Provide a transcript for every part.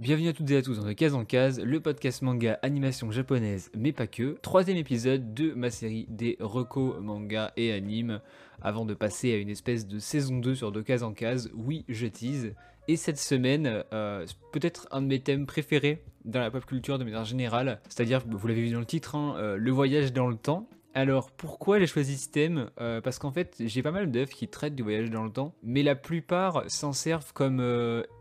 Bienvenue à toutes et à tous dans le Case en Case, le podcast manga animation japonaise, mais pas que. Troisième épisode de ma série des recos manga et anime, avant de passer à une espèce de saison 2 sur de Case en Case. Oui, je tease. Et cette semaine, euh, peut-être un de mes thèmes préférés dans la pop culture de manière générale, c'est-à-dire, vous l'avez vu dans le titre, hein, euh, le voyage dans le temps. Alors pourquoi j'ai choisi ce thème Euh, Parce qu'en fait j'ai pas mal d'œuvres qui traitent du voyage dans le temps, mais la plupart s'en servent comme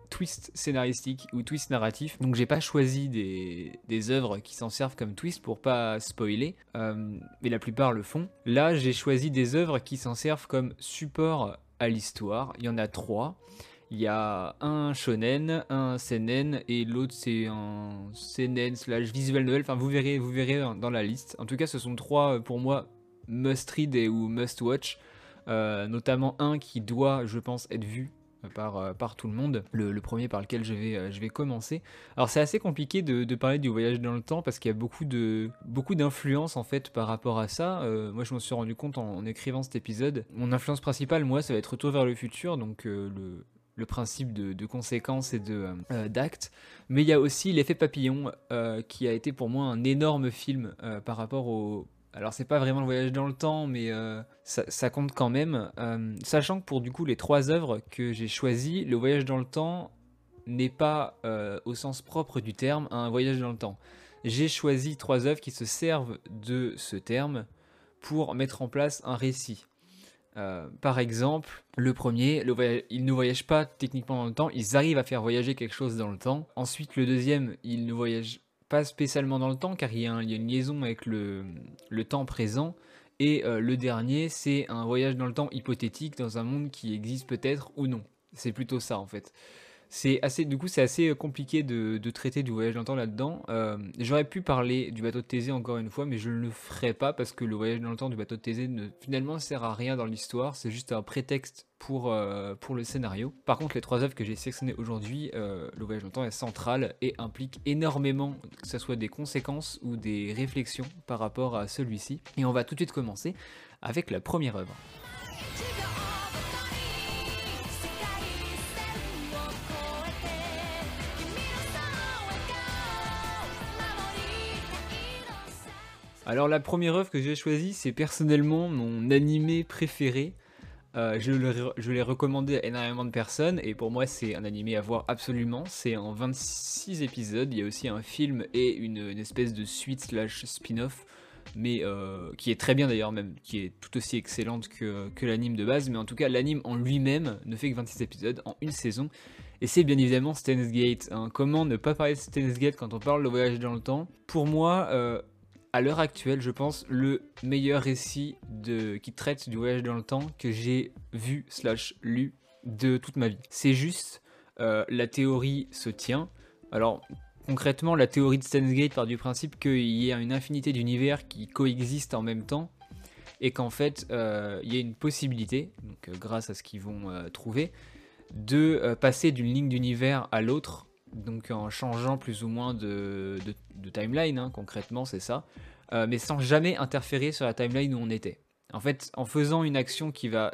twist scénaristique ou twist narratif. Donc j'ai pas choisi des, œuvres qui s'en servent comme twist pour pas spoiler, euh, mais la plupart le font. Là j'ai choisi des œuvres qui s'en servent comme support à l'histoire. Il y en a trois. Il y a un shonen, un seinen et l'autre c'est un seinen slash visual novel. Enfin vous verrez, vous verrez dans la liste. En tout cas ce sont trois euh, pour moi must read ou must watch. Euh, notamment un qui doit je pense être vu par, euh, par tout le monde, le, premier par lequel je vais, euh, je vais commencer. Alors c'est assez compliqué de, parler du voyage dans le temps parce qu'il y a beaucoup de beaucoup d'influence en fait par rapport à ça. Euh, moi je m'en suis rendu compte en, écrivant cet épisode. Mon influence principale moi ça va être Retour vers le futur, donc le, le principe de, de conséquences et de euh, d'actes. Mais il y a aussi l'effet papillon qui a été pour moi un énorme film par rapport au alors c'est pas vraiment le voyage dans le temps, mais euh, ça, compte quand même. Euh, sachant que pour du coup les trois œuvres que j'ai choisies, le voyage dans le temps n'est pas euh, au sens propre du terme un voyage dans le temps. J'ai choisi trois œuvres qui se servent de ce terme pour mettre en place un récit. Par exemple, le premier, ils ne voyagent pas techniquement dans le temps, ils arrivent à faire voyager quelque chose dans le temps. Ensuite, le deuxième, ils ne voyagent pas spécialement dans le temps car il y a, une liaison avec le, le temps présent. Et euh, le dernier, c'est un voyage dans le temps hypothétique dans un monde qui existe peut-être ou non. C'est plutôt ça en fait. C'est assez, du coup, c'est assez compliqué de, traiter du voyage dans le temps là-dedans. Euh, J'aurais pu parler du bateau de Thésée encore une fois, mais je ne le ferai pas parce que le voyage dans le temps du bateau de Thésée ne, finalement sert à rien dans l'histoire. C'est juste un prétexte pour, euh, pour le scénario. Par contre, les trois œuvres que j'ai sélectionnées aujourd'hui, euh, le voyage dans le temps est central et implique énormément, que ce soit des conséquences ou des réflexions par rapport à celui-ci. Et on va tout de suite commencer avec la première œuvre. Alors la première œuvre que j'ai choisie, c'est personnellement mon animé préféré. Euh, je l'ai recommandé à énormément de personnes et pour moi c'est un animé à voir absolument. C'est en 26 épisodes, il y a aussi un film et une, espèce de suite slash spin-off, mais euh, qui est très bien d'ailleurs même, qui est tout aussi excellente que, l'anime de base, mais en tout cas l'anime en lui-même ne fait que 26 épisodes en une saison. Et c'est bien évidemment Steins Gate. hein. Comment ne pas parler de Steins Gate quand on parle de voyage dans le temps? Pour moi, euh, à l'heure actuelle, je pense, le meilleur récit de, qui traite du voyage dans le temps que j'ai vu slash lu de toute ma vie. C'est juste, euh, la théorie se tient. Alors, concrètement, la théorie de Steins Gate part du principe qu'il y a une infinité d'univers qui coexistent en même temps et qu'en fait, euh, il y a une possibilité, donc euh, grâce à ce qu'ils vont trouver, de passer d'une ligne d'univers à l'autre, donc en changeant plus ou moins de, de- de timeline, hein, concrètement c'est ça, euh, mais sans jamais interférer sur la timeline où on était. En fait, en faisant une action qui va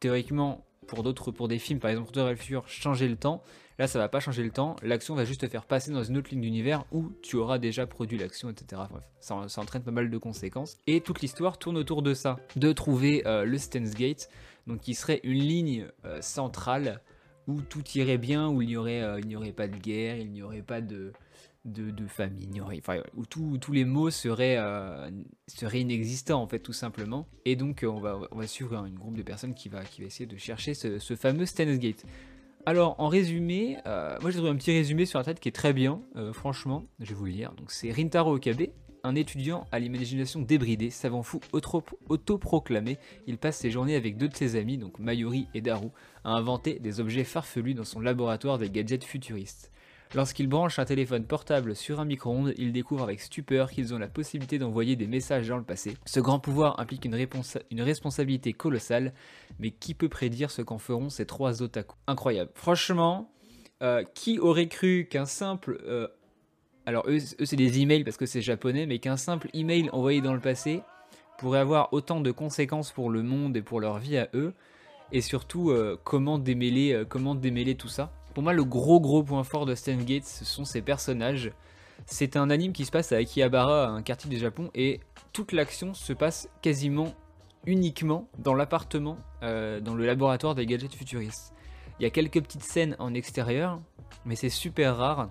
théoriquement, pour d'autres, pour des films, par exemple Retour changer le temps, là ça va pas changer le temps, l'action va juste te faire passer dans une autre ligne d'univers où tu auras déjà produit l'action, etc. Bref, ça, en- ça entraîne pas mal de conséquences. Et toute l'histoire tourne autour de ça, de trouver euh, le Stan's Gate, donc qui serait une ligne euh, centrale où tout irait bien, où il n'y aurait, il n'y aurait pas de guerre, il n'y aurait pas de, de, aurait, enfin, où tout- tous les mots seraient, euh, seraient inexistants en fait tout simplement. Et donc euh, on va, suivre un groupe de personnes qui va, essayer de chercher ce, fameux Stan's Gate. Alors en résumé, euh, moi j'ai trouvé un petit résumé sur internet qui est très bien, franchement, je vais vous le lire. Donc c'est Rintaro Okabe, un étudiant à l'imagination débridée, savant fou auto- autoproclamé, il passe ses journées avec deux de ses amis, donc Mayuri et Daru, à inventer des objets farfelus dans son laboratoire des gadgets futuristes. Lorsqu'il branche un téléphone portable sur un micro-ondes, il découvre avec stupeur qu'ils ont la possibilité d'envoyer des messages dans le passé. Ce grand pouvoir implique une, responsabilité colossale, mais qui peut prédire ce qu'en feront ces trois otaku? Incroyable. Franchement, euh, qui aurait cru qu'un simple... euh, alors eux, c'est des emails parce que c'est japonais, mais qu'un simple email envoyé dans le passé pourrait avoir autant de conséquences pour le monde et pour leur vie à eux, et surtout euh, comment démêler, comment démêler tout ça? Pour moi, le gros gros point fort de Steins Gate, ce sont ses personnages. C'est un anime qui se passe à Akihabara, un quartier du Japon, et toute l'action se passe quasiment uniquement dans l'appartement, euh, dans le laboratoire des gadgets futuristes. Il y a quelques petites scènes en extérieur, mais c'est super rare.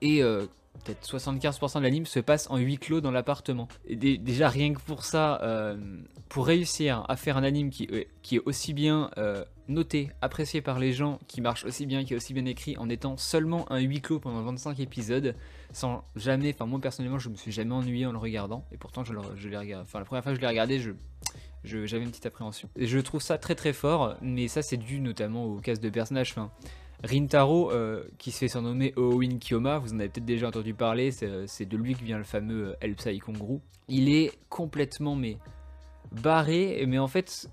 Et euh, peut-être 75% de l'anime se passe en huis clos dans l'appartement. Déjà, rien que pour ça, euh, pour réussir à faire un anime qui, est aussi bien noté, apprécié par les gens, qui marche aussi bien, qui est aussi bien écrit, en étant seulement un huis clos pendant 25 épisodes, sans jamais, enfin moi personnellement, je me suis jamais ennuyé en le regardant. Et pourtant, je, l'ai regardé, enfin la première fois que je l'ai regardé, je, j'avais une petite appréhension. Et je trouve ça très très fort, mais ça c'est dû notamment au casse de personnages. Enfin, Rintaro, euh, qui se fait surnommer Oowin Kyoma, vous en avez peut-être déjà entendu parler, c'est, euh, de lui que vient le fameux euh, Elpsai Kongru. Il est complètement mais barré, mais en fait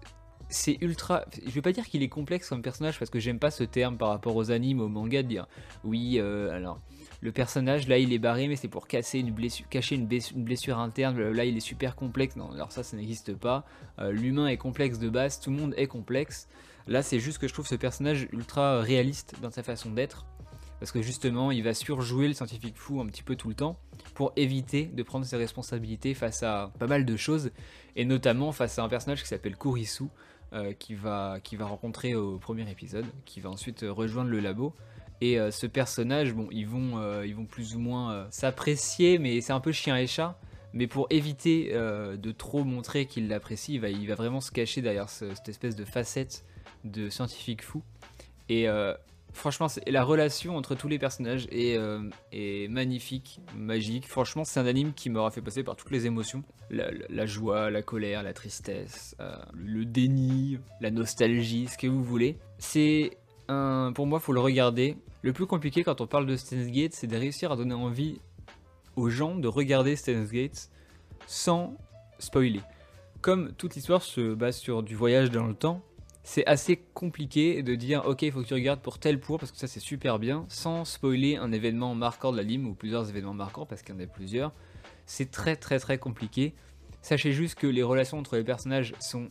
c'est ultra. Je vais pas dire qu'il est complexe comme personnage parce que j'aime pas ce terme par rapport aux animes, aux mangas, de dire oui, euh, alors le personnage là il est barré, mais c'est pour cacher une blessure, une blessure interne. Là il est super complexe. Non, alors ça, ça n'existe pas. Euh, L'humain est complexe de base, tout le monde est complexe. Là, c'est juste que je trouve ce personnage ultra réaliste dans sa façon d'être. Parce que justement, il va surjouer le scientifique fou un petit peu tout le temps pour éviter de prendre ses responsabilités face à pas mal de choses. Et notamment face à un personnage qui s'appelle Kurisu, euh, qui, va, qui va rencontrer au premier épisode, qui va ensuite euh, rejoindre le labo. Et euh, ce personnage, bon, ils vont, ils vont plus ou moins s'apprécier, mais c'est un peu chien et chat. Mais pour éviter de trop montrer qu'il l'apprécie, il va, il va vraiment se cacher derrière ce- cette espèce de facette de scientifique fou. Et franchement, c'est- la relation entre tous les personnages est, euh, est magnifique, magique. Franchement, c'est un anime qui m'aura fait passer par toutes les émotions. La joie, la colère, la tristesse, euh, le déni, la nostalgie, ce que vous voulez. C'est un... Pour moi, faut le regarder. Le plus compliqué quand on parle de Steins Gate, c'est de réussir à donner envie aux gens de regarder Steins Gate sans spoiler. Comme toute l'histoire se base sur du voyage dans le temps, c'est assez compliqué de dire ok il faut que tu regardes pour tel pour parce que ça c'est super bien sans spoiler un événement marquant de la lime ou plusieurs événements marquants parce qu'il y en a plusieurs c'est très très très compliqué sachez juste que les relations entre les personnages sont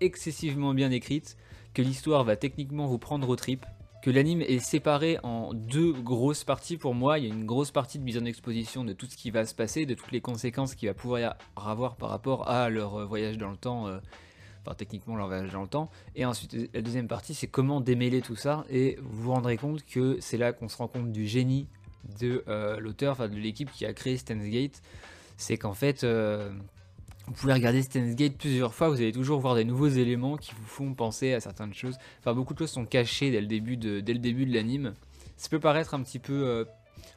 excessivement bien écrites que l'histoire va techniquement vous prendre aux tripes que l'anime est séparé en deux grosses parties pour moi. Il y a une grosse partie de mise en exposition de tout ce qui va se passer, de toutes les conséquences qu'il va pouvoir avoir par rapport à leur euh, voyage dans le temps, euh, enfin techniquement leur dans le temps. Et ensuite la deuxième partie c'est comment démêler tout ça et vous vous rendrez compte que c'est là qu'on se rend compte du génie de euh, l'auteur, enfin de l'équipe qui a créé Steins Gate. C'est qu'en fait euh, vous pouvez regarder Steins Gate plusieurs fois, vous allez toujours voir des nouveaux éléments qui vous font penser à certaines choses. Enfin, beaucoup de choses sont cachées dès le début de, dès le début de l'anime. Ça peut paraître un petit peu.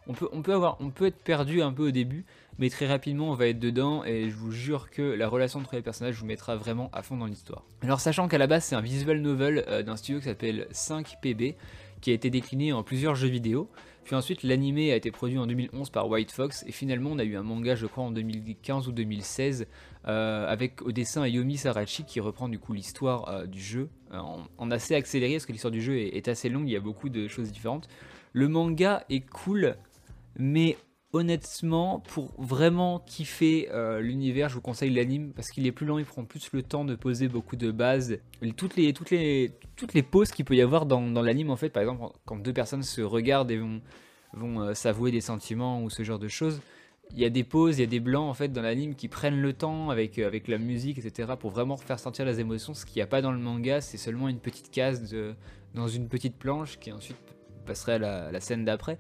On, peut, être perdu un peu au début, mais très rapidement on va être dedans et je vous jure que la relation entre les personnages vous mettra vraiment à fond dans l'histoire. Alors, sachant qu'à la base c'est un visual novel euh, d'un studio qui s'appelle 5PB, qui a été décliné en plusieurs jeux vidéo. Puis ensuite, l'animé a été produit en 2011 par White Fox, et finalement, on a eu un manga, je crois, en 2015 ou 2016, euh, avec au dessin Yomi Sarachi qui reprend du coup l'histoire euh, du jeu en, en assez accéléré, parce que l'histoire du jeu est, est assez longue, il y a beaucoup de choses différentes. Le manga est cool, mais honnêtement, pour vraiment kiffer euh, l'univers, je vous conseille l'anime parce qu'il est plus lent, il prend plus le temps de poser beaucoup de bases. Toutes les, toutes les, toutes les pauses qu'il peut y avoir dans, dans l'anime, en fait, par exemple, quand deux personnes se regardent et vont, vont euh, s'avouer des sentiments ou ce genre de choses, il y a des pauses, il y a des blancs en fait dans l'anime qui prennent le temps avec, euh, avec la musique, etc. pour vraiment faire sentir les émotions. Ce qu'il n'y a pas dans le manga, c'est seulement une petite case de, dans une petite planche qui ensuite passerait à la, scène d'après.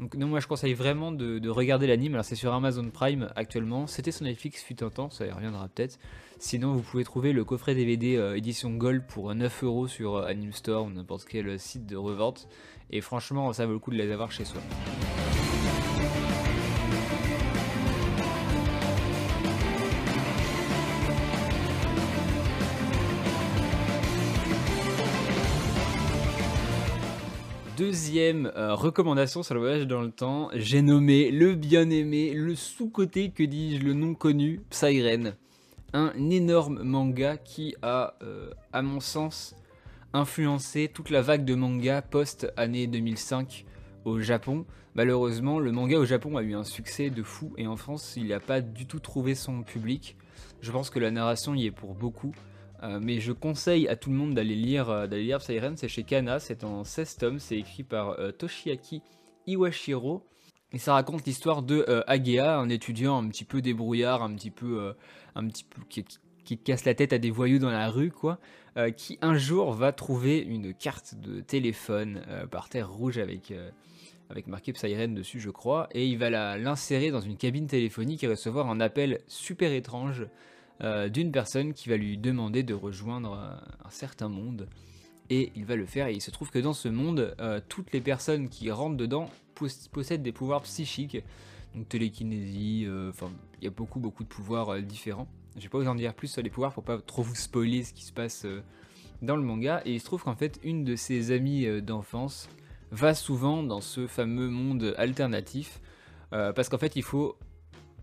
Donc non, moi je conseille vraiment de, de regarder l'anime. Alors c'est sur Amazon Prime actuellement. C'était sur Netflix fut un temps, ça y reviendra peut-être. Sinon vous pouvez trouver le coffret DVD euh, édition Gold pour 9 euros sur euh, Anime Store ou n'importe quel site de revente. Et franchement ça vaut le coup de les avoir chez soi. Deuxième euh, recommandation sur le voyage dans le temps, j'ai nommé le bien-aimé, le sous-côté, que dis-je, le non connu, Psyren. Un énorme manga qui a, euh, à mon sens, influencé toute la vague de manga post-année 2005 au Japon. Malheureusement, le manga au Japon a eu un succès de fou et en France, il n'a pas du tout trouvé son public. Je pense que la narration y est pour beaucoup. Euh, mais je conseille à tout le monde d'aller lire, euh, lire c'est chez Kana, c'est en 16 tomes, c'est écrit par euh, Toshiaki Iwashiro. Et ça raconte l'histoire de euh, Agea, un étudiant un petit peu débrouillard, un petit peu, un petit peu qui, qui- casse la tête à des voyous dans la rue, quoi, qui un jour va trouver une carte de téléphone par terre rouge avec, avec marqué Psyren dessus, je crois, et il va l'insérer dans une cabine téléphonique et recevoir un appel super étrange euh, d'une personne qui va lui demander de rejoindre euh, un certain monde. Et il va le faire, et il se trouve que dans ce monde, euh, toutes les personnes qui rentrent dedans pos- possèdent des pouvoirs psychiques, donc télékinésie, il y a beaucoup, beaucoup de pouvoirs différents. Je vais pas vous en dire plus sur les pouvoirs pour pas trop vous spoiler ce qui se passe dans le manga, et il se trouve qu'en fait, une de ses amies d'enfance va souvent dans ce fameux monde alternatif, parce qu'en fait, il faut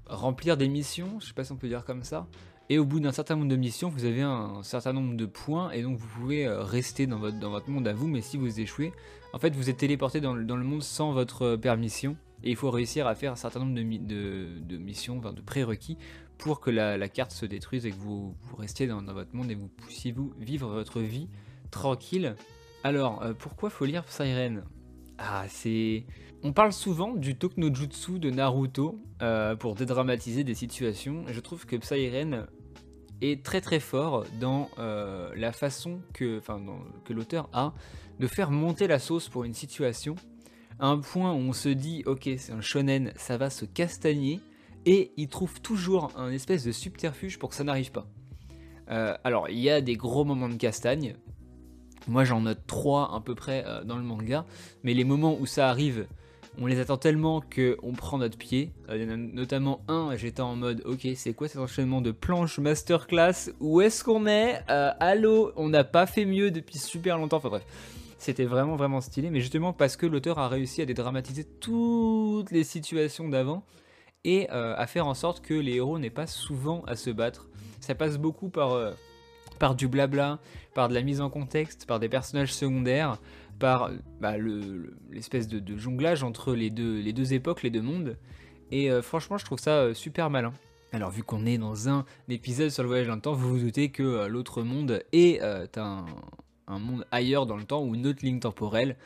remplir des missions, je sais pas si on peut dire comme ça, et au bout d'un certain nombre de missions, vous avez un certain nombre de points, et donc vous pouvez euh, rester dans votre, dans votre monde à vous, mais si vous échouez, en fait vous êtes téléporté dans, le- dans le monde sans votre euh, permission, et il faut réussir à faire un certain nombre de, de, missions, enfin de prérequis, pour que la, carte se détruise et que vous, vous restiez dans, votre monde et vous puissiez vous vivre votre vie tranquille. Alors, euh, pourquoi faut lire Siren? Ah, c'est... On parle souvent du Toknojutsu de Naruto euh, pour dédramatiser des situations. Je trouve que Psyren est très très fort dans euh, la façon que, l'auteur a de faire monter la sauce pour une situation à un point où on se dit ok c'est un shonen, ça va se castagner et il trouve toujours un espèce de subterfuge pour que ça n'arrive pas. Euh, alors il y a des gros moments de castagne, moi j'en note trois à peu près dans le manga, mais les moments où ça arrive, on les attend tellement que on prend notre pied. Euh, notamment un, j'étais en mode ok c'est quoi cet enchaînement de planches masterclass? Où est-ce qu'on est, Euh, Allô? On n'a pas fait mieux depuis super longtemps, enfin bref. C'était vraiment vraiment stylé, mais justement parce que l'auteur a réussi à dédramatiser toutes les situations d'avant et euh, à faire en sorte que les héros n'aient pas souvent à se battre. Ça passe beaucoup par, par du blabla, par de la mise en contexte, par des personnages secondaires, par bah, le- le- l'espèce de, jonglage entre les deux, les deux époques, les deux mondes. Et euh, franchement, je trouve ça euh, super malin. Alors, vu qu'on est dans un épisode sur le voyage dans le temps, vous vous doutez que euh, l'autre monde est un, monde ailleurs dans le temps ou une autre ligne temporelle.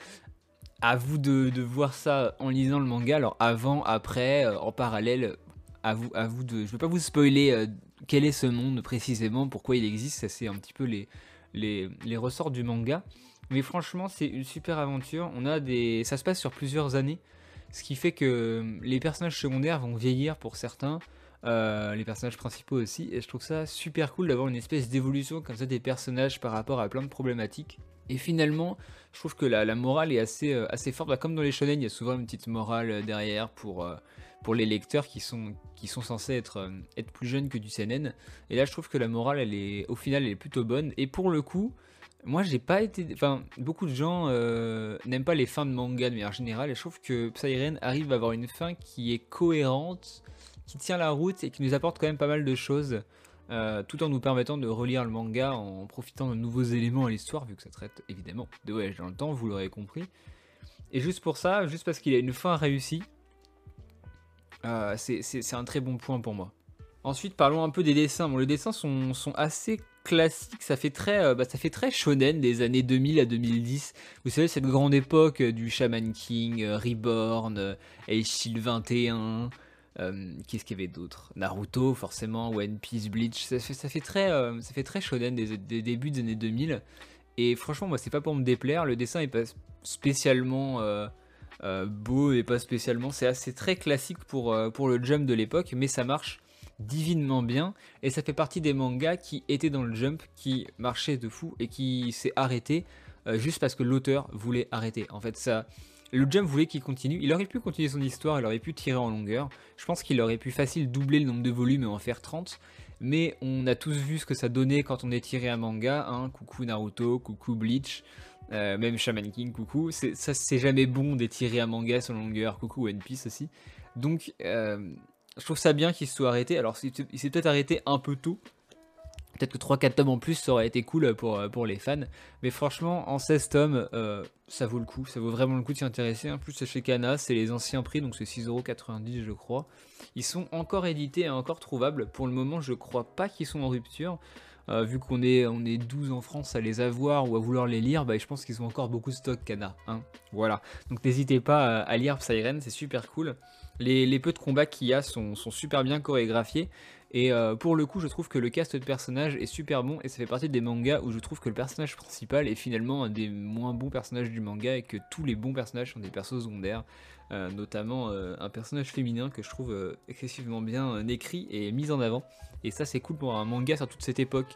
À vous de, voir ça en lisant le manga. Alors, avant, après, en parallèle, à vous, à vous de. Je ne vais pas vous spoiler quel est ce monde précisément, pourquoi il existe. Ça, c'est un petit peu les, les ressorts du manga. Mais franchement, c'est une super aventure. On a des, ça se passe sur plusieurs années, ce qui fait que euh, les personnages secondaires vont vieillir pour certains, euh, les personnages principaux aussi. Et je trouve ça super cool d'avoir une espèce d'évolution comme ça des personnages par rapport à plein de problématiques. Et finalement, je trouve que la, morale est assez, euh, assez forte. Bah, comme dans les shonen, il y a souvent une petite morale derrière pour, pour les lecteurs qui sont, qui sont censés être, être plus jeunes que du seinen. Et là, je trouve que la morale, elle est, au final, elle est plutôt bonne. Et pour le coup, moi, j'ai pas été. Enfin, beaucoup de gens euh, n'aiment pas les fins de manga de manière générale, et je trouve que Psyren arrive à avoir une fin qui est cohérente, qui tient la route et qui nous apporte quand même pas mal de choses, euh, tout en nous permettant de relire le manga en profitant de nouveaux éléments à l'histoire, vu que ça traite évidemment de voyage dans le temps, vous l'aurez compris. Et juste pour ça, juste parce qu'il a une fin réussie, euh, c'est un très bon point pour moi. Ensuite, parlons un peu des dessins. Bon, les dessins sont assez classiques. Ça fait très, euh, bah, ça fait très shonen des années 2000 à 2010. Vous savez, cette grande époque euh, du Shaman King, euh, Reborn, euh, Age Shield 21. euh, Qu'est-ce qu'il y avait d'autre? Naruto, forcément, One Piece, Bleach. Ça fait, ça fait très, euh, ça fait très shonen des, des débuts des années 2000. Et franchement, moi, c'est pas pour me déplaire. Le dessin est pas spécialement euh, euh, beau et pas spécialement. C'est assez très classique pour, euh, pour le jump de l'époque, mais ça marche divinement bien. Et ça fait partie des mangas qui étaient dans le jump qui marchait de fou et qui s'est arrêté euh, juste parce que l'auteur voulait arrêter. En fait ça le jump voulait qu'il continue. Il aurait pu continuer son histoire il aurait pu tirer en longueur. Je pense qu'il aurait pu facile doubler le nombre de volumes et en faire 30 mais on a tous vu ce que ça donnait quand on étirait un manga hein, coucou Naruto coucou Bleach euh, même Shaman King coucou. C'est, ça c'est jamais bon d'étirer un manga sur longueur. Coucou One Piece aussi. Donc euh, je trouve ça bien qu'il se soit arrêté. Alors, il s'est- peut-être arrêté un peu tôt. Peut-être que 3-4 tomes en plus, ça aurait été cool pour, pour les fans. Mais franchement, en 16 tomes, euh, ça vaut le coup. Ça vaut vraiment le coup de s'y intéresser. En plus, c'est chez Kana, c'est les anciens prix, donc c'est 6,90€ je crois. Ils sont encore édités et encore trouvables. Pour le moment, je crois pas qu'ils sont en rupture. Euh, vu qu'on est, on est 12 en France à les avoir ou à vouloir les lire, bah, je pense qu'ils ont encore beaucoup de stock, Kana. Hein voilà. Donc n'hésitez pas à, à lire Psyren, c'est super cool. Les, peu de combats qu'il y a sont, sont super bien chorégraphiés. Et euh, pour le coup, je trouve que le cast de personnages est super bon et ça fait partie des mangas où je trouve que le personnage principal est finalement un des moins bons personnages du manga et que tous les bons personnages sont des persos secondaires, Euh, notamment euh, un personnage féminin que je trouve euh, excessivement bien écrit et mis en avant. Et ça, c'est cool pour un manga sur toute cette époque.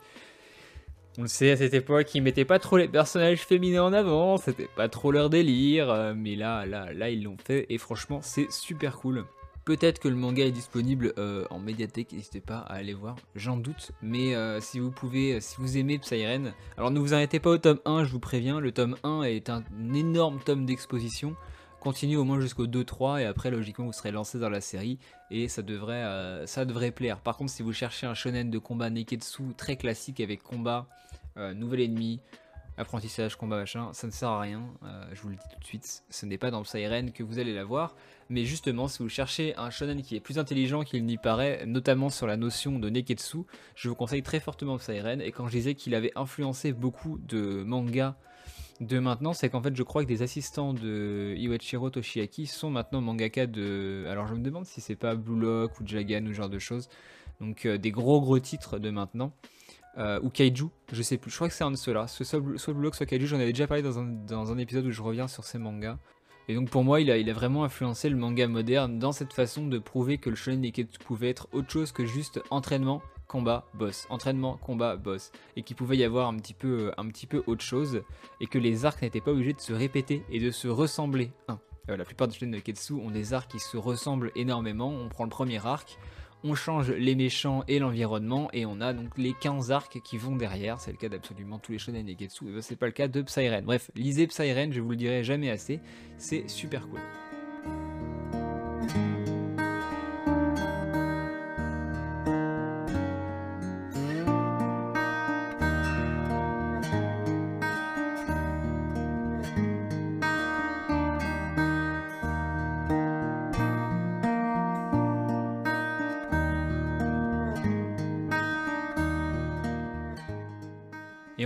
On le sait, à cette époque, ils mettaient pas trop les personnages féminins en avant, c'était pas trop leur délire, mais là, là, là, ils l'ont fait et franchement, c'est super cool. Peut-être que le manga est disponible en médiathèque, n'hésitez pas à aller voir, j'en doute. Mais si vous pouvez, si vous aimez Psyren, alors ne vous arrêtez pas au tome 1, je vous préviens, le tome 1 est un énorme tome d'exposition. Continuez au moins jusqu'au 2-3 et après logiquement vous serez lancé dans la série et ça devrait, euh, ça devrait plaire. Par contre si vous cherchez un shonen de combat Neketsu très classique avec combat, euh, nouvel ennemi, apprentissage, combat machin, ça ne sert à rien, euh, je vous le dis tout de suite, ce n'est pas dans Psyren que vous allez la voir, mais justement si vous cherchez un shonen qui est plus intelligent qu'il n'y paraît, notamment sur la notion de Neketsu, je vous conseille très fortement Psyren, et quand je disais qu'il avait influencé beaucoup de mangas de maintenant, c'est qu'en fait je crois que des assistants de Iwachiro Toshiaki sont maintenant mangaka de... Alors je me demande si c'est pas Blue Lock ou Jagan ou ce genre de choses, donc euh, des gros gros titres de maintenant. Euh, ou Kaiju, je sais plus, je crois que c'est un de ceux-là, soit, Blue Lock, soit Kaiju, j'en avais déjà parlé dans un, dans un épisode où je reviens sur ces mangas. Et donc pour moi, il a, il a vraiment influencé le manga moderne dans cette façon de prouver que le shonen Neketsu pouvait être autre chose que juste entraînement, combat, boss, entraînement, combat, boss, et qu'il pouvait y avoir un petit peu, un petit peu autre chose, et que les arcs n'étaient pas obligés de se répéter et de se ressembler. Euh, la plupart des shonen Neketsu ont des arcs qui se ressemblent énormément. On prend le premier arc, on change les méchants et l'environnement, et on a donc les 15 arcs qui vont derrière. C'est le cas d'absolument tous les shonen Neketsu, et ben, c'est pas le cas de Psyren. Bref, lisez Psyren, je vous le dirai jamais assez, c'est super cool.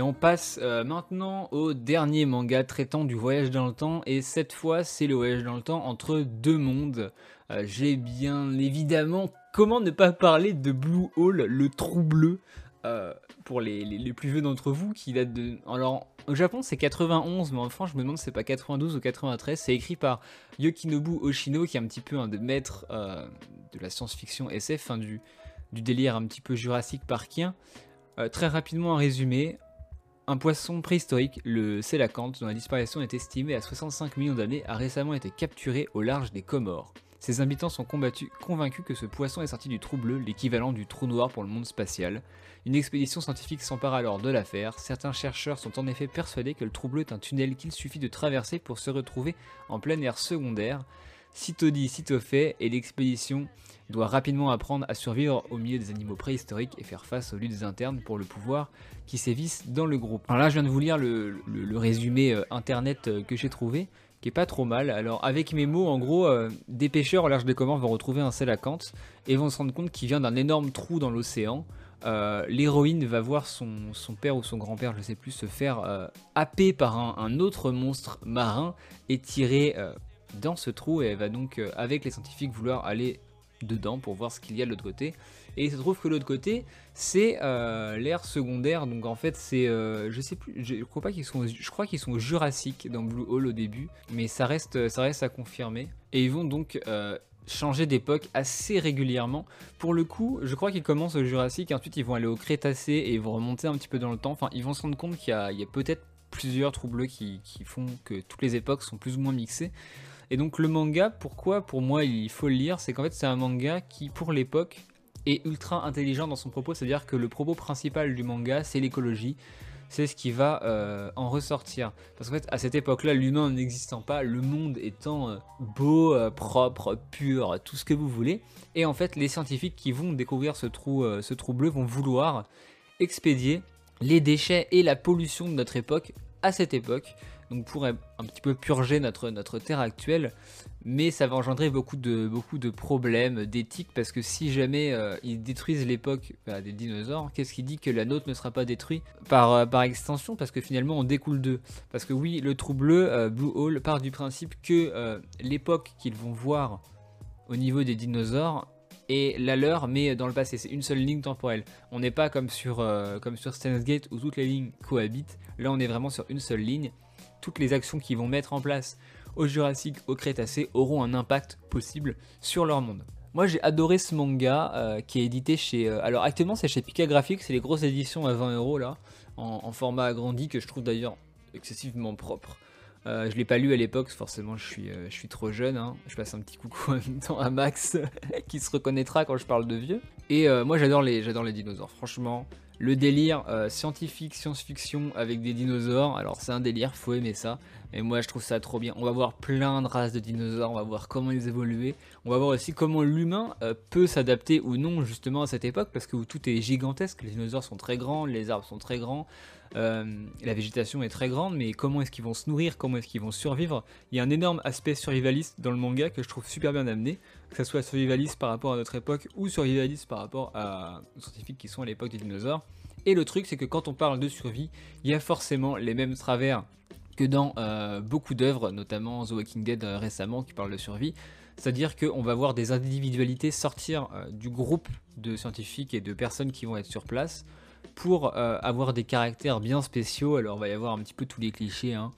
On passe euh, maintenant au dernier manga traitant du voyage dans le temps. Et cette fois, c'est le voyage dans le temps entre deux mondes. Euh, J'ai bien évidemment. Comment ne pas parler de Blue Hole, le trou bleu euh, Pour les, les- plus vieux d'entre vous, qui date de. Alors, au Japon, c'est 91, mais en France, je me demande si c'est pas 92 ou 93. C'est écrit par Yokinobu Oshino, qui est un petit peu un des maîtres de la science-fiction SF, hein, du, du délire un petit peu jurassique parkien. Très rapidement, un résumé. Un poisson préhistorique, le sélacanthe, dont la disparition est estimée à 65 millions d'années, a récemment été capturé au large des Comores. Ses habitants sont convaincus que ce poisson est sorti du trou bleu, l'équivalent du trou noir pour le monde spatial. Une expédition scientifique s'empare alors de l'affaire. Certains chercheurs sont en effet persuadés que le trou bleu est un tunnel qu'il suffit de traverser pour se retrouver en plein air secondaire. Sitôt dit, sitôt fait, et l'expédition doit rapidement apprendre à survivre au milieu des animaux préhistoriques et faire face aux luttes internes pour le pouvoir qui sévissent dans le groupe. Alors là, je viens de vous lire le, résumé euh, internet euh, que j'ai trouvé, qui est pas trop mal. Alors, avec mes mots, en gros, euh, des pêcheurs au large des Comores vont retrouver un sélacanthe et vont se rendre compte qu'il vient d'un énorme trou dans l'océan. L'héroïne va voir son, père ou son grand-père, je sais plus, se faire happer par un, autre monstre marin et tirer dans ce trou. Et elle va donc, euh, avec les scientifiques, vouloir aller dedans pour voir ce qu'il y a de l'autre côté. Et il se trouve que l'autre côté, c'est euh, l'ère secondaire. Donc en fait, c'est, euh, je sais plus, je crois pas qu'ils sont, je crois qu'ils sont jurassiques dans Blue Hole au début, mais ça reste, ça reste à confirmer. Et ils vont donc euh, changer d'époque assez régulièrement. Pour le coup, je crois qu'ils commencent au Jurassique, ensuite ils vont aller au Crétacé et ils vont remonter un petit peu dans le temps. Enfin, ils vont se rendre compte qu'il y a, a peut-être plusieurs trous bleus qui, qui font que toutes les époques sont plus ou moins mixées. Et donc le manga, pourquoi pour moi il faut le lire, c'est qu'en fait c'est un manga qui pour l'époque est ultra intelligent dans son propos, c'est-à-dire que le propos principal du manga c'est l'écologie, c'est ce qui va euh, en ressortir. Parce qu'en fait à cette époque-là, l'humain n'existant pas, le monde étant euh, beau, euh, propre, pur, tout ce que vous voulez, et en fait les scientifiques qui vont découvrir ce trou, ce trou bleu vont vouloir expédier les déchets et la pollution de notre époque à cette époque donc pour un petit peu purger notre, terre actuelle, mais ça va engendrer beaucoup de, problèmes d'éthique, parce que si jamais euh, ils détruisent l'époque bah, des dinosaures, qu'est-ce qui dit que la nôtre ne sera pas détruite par, euh, par extension, parce que finalement on découle d'eux? Parce que oui, le trou bleu, euh, Blue Hole, part du principe que l'époque qu'ils vont voir au niveau des dinosaures est la leur, mais dans le passé. C'est une seule ligne temporelle. On n'est pas comme sur, euh, Gate où toutes les lignes cohabitent. Là, on est vraiment sur une seule ligne. Toutes les actions qu'ils vont mettre en place au Jurassique, au Crétacé auront un impact possible sur leur monde. Moi j'ai adoré ce manga euh, qui est édité chez. euh, alors actuellement c'est chez Pika Graphics, c'est les grosses éditions à 20 euros là, en, format agrandi que je trouve d'ailleurs excessivement propre. Euh, je l'ai pas lu à l'époque, forcément je suis, je suis trop jeune. hein. Je passe un petit coucou en même temps à Max qui se reconnaîtra quand je parle de vieux. Et moi j'adore les, j'adore les dinosaures, franchement. Le délire euh, scientifique, science-fiction avec des dinosaures, alors c'est un délire, faut aimer ça. Et moi je trouve ça trop bien. On va voir plein de races de dinosaures, on va voir comment ils évoluaient. On va voir aussi comment l'humain euh, peut s'adapter ou non justement à cette époque parce que tout est gigantesque. Les dinosaures sont très grands, les arbres sont très grands, euh, la végétation est très grande, mais comment est-ce qu'ils vont se nourrir, comment est-ce qu'ils vont survivre? Il y a un énorme aspect survivaliste dans le manga que je trouve super bien amené, que ce soit survivaliste par rapport à notre époque ou survivaliste par rapport à, aux scientifiques qui sont à l'époque des dinosaures. Et le truc, c'est que quand on parle de survie, il y a forcément les mêmes travers que dans euh, beaucoup d'œuvres, notamment The Walking Dead euh, récemment qui parle de survie. C'est-à-dire qu'on va voir des individualités sortir du groupe de scientifiques et de personnes qui vont être sur place pour euh, avoir des caractères bien spéciaux. Alors il va y avoir un petit peu tous les clichés. hein.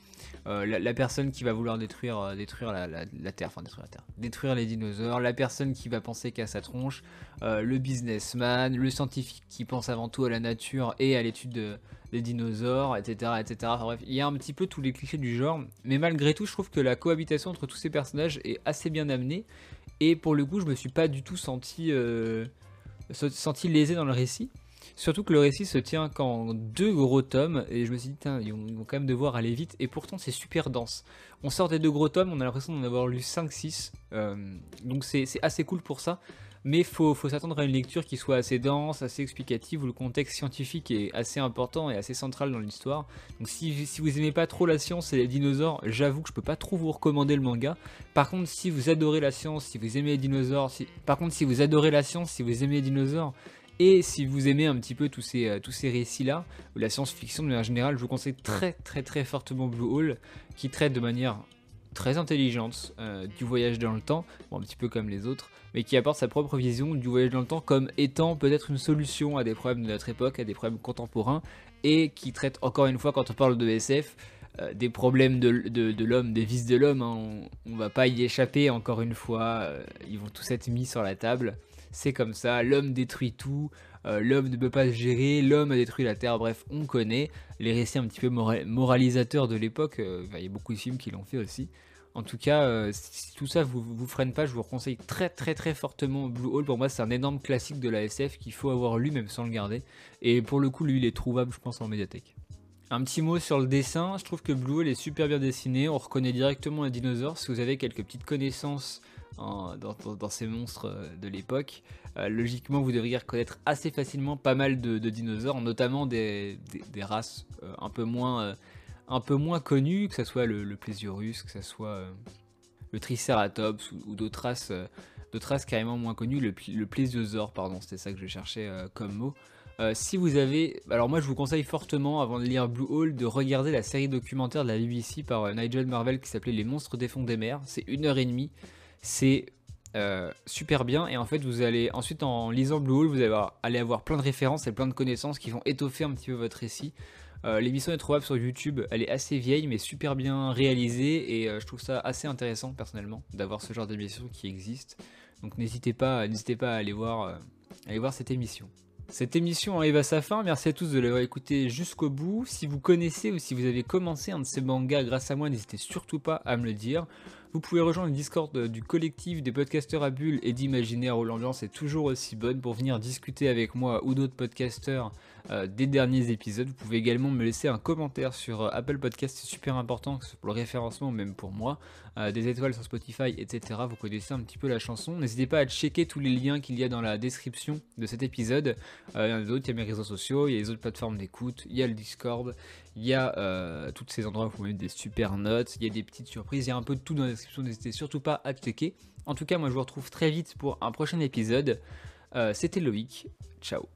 Euh, la, personne qui va vouloir détruire, euh, détruire la, Terre, enfin détruire la Terre, détruire les dinosaures, la personne qui va penser qu'à sa tronche, le businessman, le scientifique qui pense avant tout à la nature et à l'étude de- des dinosaures, etc., etc. Bref, il y a un petit peu tous les clichés du genre, mais malgré tout, je trouve que la cohabitation entre tous ces personnages est assez bien amenée. Et pour le coup, je me suis pas du tout senti, se- senti lésé dans le récit. Surtout que le récit se tient qu'en deux gros tomes, et je me suis dit, ils, vont, quand même devoir aller vite, et pourtant c'est super dense. On sort des deux gros tomes, on a l'impression d'en avoir lu 5-6, euh, donc c'est assez cool pour ça, mais faut, faut s'attendre à une lecture qui soit assez dense, assez explicative, où le contexte scientifique est assez important et assez central dans l'histoire. Donc si, vous aimez pas trop la science et les dinosaures, j'avoue que je peux pas trop vous recommander le manga. Par contre, si vous adorez la science, si vous aimez les dinosaures, par contre si vous adorez la science, si vous aimez les dinosaures, et si vous aimez un petit peu tous ces, euh, tous ces récits-là, la science-fiction de manière générale, je vous conseille très très très fortement Blue Hole, qui traite de manière très intelligente euh, du voyage dans le temps, un petit peu comme les autres, mais qui apporte sa propre vision du voyage dans le temps comme étant peut-être une solution à des problèmes de notre époque, à des problèmes contemporains, et qui traite encore une fois, quand on parle de SF, euh, des problèmes de, de- l'homme, des vices de l'homme, hein, on, on va pas y échapper encore une fois, ils vont tous être mis sur la table, c'est comme ça, l'homme détruit tout, euh, l'homme ne peut pas se gérer, l'homme a détruit la Terre, bref, on connaît les récits un petit peu mora- moralisateurs de l'époque, euh, il y a beaucoup de films qui l'ont fait aussi. En tout cas, euh, si tout ça vous, vous freine pas, je vous conseille très très très fortement Blue Hole. Pour moi, c'est un énorme classique de la SF qu'il faut avoir lu même sans le garder. Et pour le coup, lui, il est trouvable, je pense, en médiathèque. Un petit mot sur le dessin, je trouve que Blue Hole est super bien dessiné, on reconnaît directement les dinosaures. Si vous avez quelques petites connaissances en- dans, ces monstres euh, de l'époque, euh, logiquement vous devriez reconnaître assez facilement pas mal de, dinosaures, notamment des, races euh, un, peu moins, connues, que ce soit le, le Plesiosaurus, que ce soit le Triceratops ou, d'autres races, carrément moins connues, le, le Plesiosaure, pardon, c'était ça que je cherchais comme mot. Si vous avez. Alors, moi, je vous conseille fortement, avant de lire Blue Hole, de regarder la série documentaire de la BBC par Nigel Marvel qui s'appelait Les monstres des fonds des mers. C'est une heure et demie. C'est euh, super bien. Et en fait, vous allez. Ensuite, en lisant Blue Hole, vous allez avoir, plein de références et plein de connaissances qui vont étoffer un petit peu votre récit. Euh, L'émission est trouvable sur YouTube. Elle est assez vieille, mais super bien réalisée. Et euh, je trouve ça assez intéressant, personnellement, d'avoir ce genre d'émission qui existe. Donc, n'hésitez pas, à aller voir, aller voir cette émission. Cette émission arrive à sa fin, merci à tous de l'avoir écouté jusqu'au bout. Si vous connaissez ou si vous avez commencé un de ces mangas grâce à moi, n'hésitez surtout pas à me le dire. Vous pouvez rejoindre le Discord du collectif des podcasteurs à bulles et d'imaginaire où l'ambiance est toujours aussi bonne pour venir discuter avec moi ou d'autres podcasteurs euh, des derniers épisodes. Vous pouvez également me laisser un commentaire sur euh, Apple Podcast, c'est super important, pour le référencement même pour moi. Euh, des étoiles sur Spotify, etc. Vous connaissez un petit peu la chanson. N'hésitez pas à checker tous les liens qu'il y a dans la description de cet épisode. Euh, il y en a d'autres, il y a mes réseaux sociaux, il y a les autres plateformes d'écoute, il y a le Discord, il y a euh, tous ces endroits où vous mettre des super notes, il y a des petites surprises, il y a un peu de tout dans la description, n'hésitez surtout pas à checker. En tout cas, moi je vous retrouve très vite pour un prochain épisode. C'était Loïc, ciao